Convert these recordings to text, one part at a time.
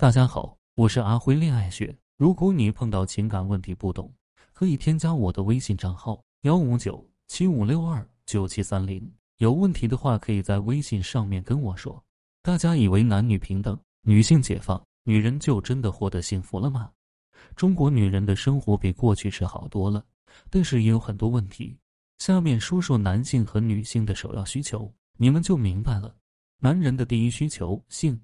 大家好，我是阿辉恋爱学。如果你碰到情感问题不懂，可以添加我的微信账号幺五九七五六二九七三零。有问题的话，可以在微信上面跟我说。大家以为男女平等、女性解放，女人就真的获得幸福了吗？中国女人的生活比过去是好多了，但是也有很多问题。下面说说男性和女性的首要需求，你们就明白了。男人的第一需求性。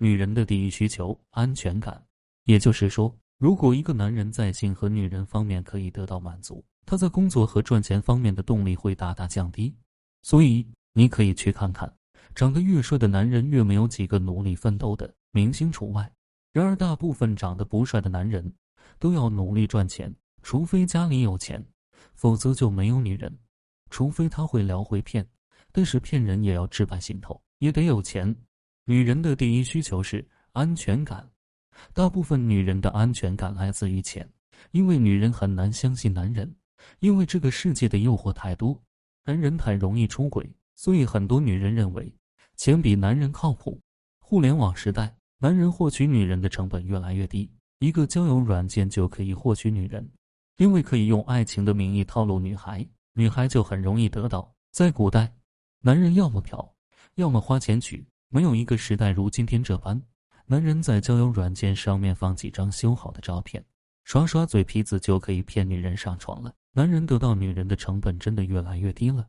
女人的第一需求安全感，也就是说，如果一个男人在性和女人方面可以得到满足，他在工作和赚钱方面的动力会大大降低。所以，你可以去看看，长得越帅的男人越没有几个努力奋斗的，明星除外。然而，大部分长得不帅的男人都要努力赚钱，除非家里有钱，否则就没有女人。除非他会聊会骗，但是骗人也要置办心头，也得有钱。女人的第一需求是安全感，大部分女人的安全感来自于钱，因为女人很难相信男人，因为这个世界的诱惑太多，男人太容易出轨，所以很多女人认为钱比男人靠谱。互联网时代，男人获取女人的成本越来越低，一个交友软件就可以获取女人，因为可以用爱情的名义套路女孩，女孩就很容易得到。在古代，男人要么嫖，要么花钱娶。没有一个时代如今天这般，男人在交友软件上面放几张修好的照片，耍耍嘴皮子就可以骗女人上床了。男人得到女人的成本真的越来越低了，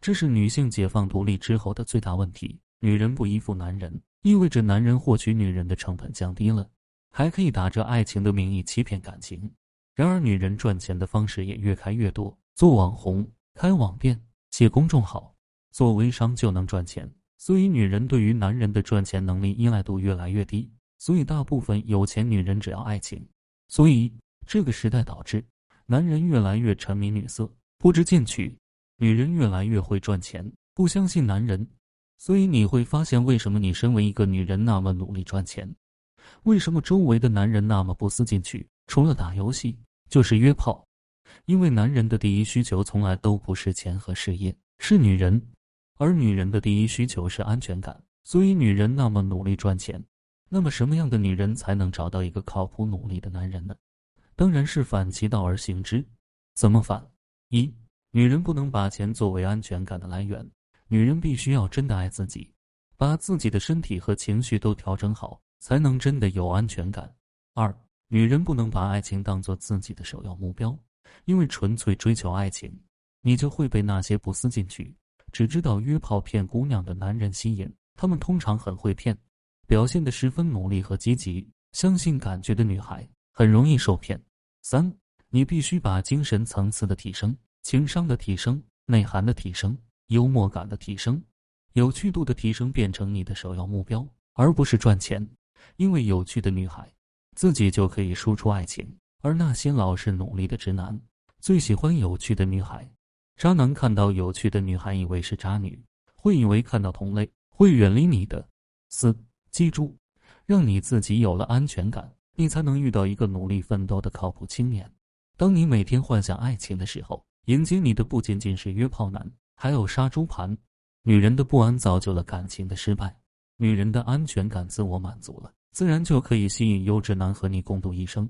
这是女性解放独立之后的最大问题。女人不依附男人，意味着男人获取女人的成本降低了，还可以打着爱情的名义欺骗感情。然而，女人赚钱的方式也越开越多，做网红、开网店、写公众号、做微商就能赚钱。所以，女人对于男人的赚钱能力依赖度越来越低。所以，大部分有钱女人只要爱情。所以，这个时代导致男人越来越沉迷女色，不知进取；女人越来越会赚钱，不相信男人。所以，你会发现，为什么你身为一个女人那么努力赚钱？为什么周围的男人那么不思进取？除了打游戏，就是约炮。因为男人的第一需求从来都不是钱和事业，是女人。而女人的第一需求是安全感，所以女人那么努力赚钱。那么什么样的女人才能找到一个靠谱努力的男人呢？当然是反其道而行之。怎么反？一，女人不能把钱作为安全感的来源，女人必须要真的爱自己，把自己的身体和情绪都调整好，才能真的有安全感。二，女人不能把爱情当做自己的首要目标，因为纯粹追求爱情，你就会被那些不思进取。只知道约炮骗姑娘的男人吸引，他们通常很会骗，表现得十分努力和积极，相信感觉的女孩很容易受骗。三，你必须把精神层次的提升、情商的提升、内涵的提升、幽默感的提升、有趣度的提升变成你的首要目标，而不是赚钱。因为有趣的女孩自己就可以输出爱情，而那些老实努力的直男最喜欢有趣的女孩。渣男看到有趣的女孩，以为是渣女，会以为看到同类会远离你的。四，记住，让你自己有了安全感，你才能遇到一个努力奋斗的靠谱青年。当你每天幻想爱情的时候，迎接你的不仅仅是约炮男，还有杀猪盘。女人的不安造就了感情的失败，女人的安全感自我满足了，自然就可以吸引优质男和你共度一生。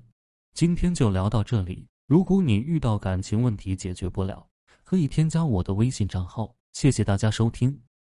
今天就聊到这里，如果你遇到感情问题解决不了，可以添加我的微信账号，谢谢大家收听。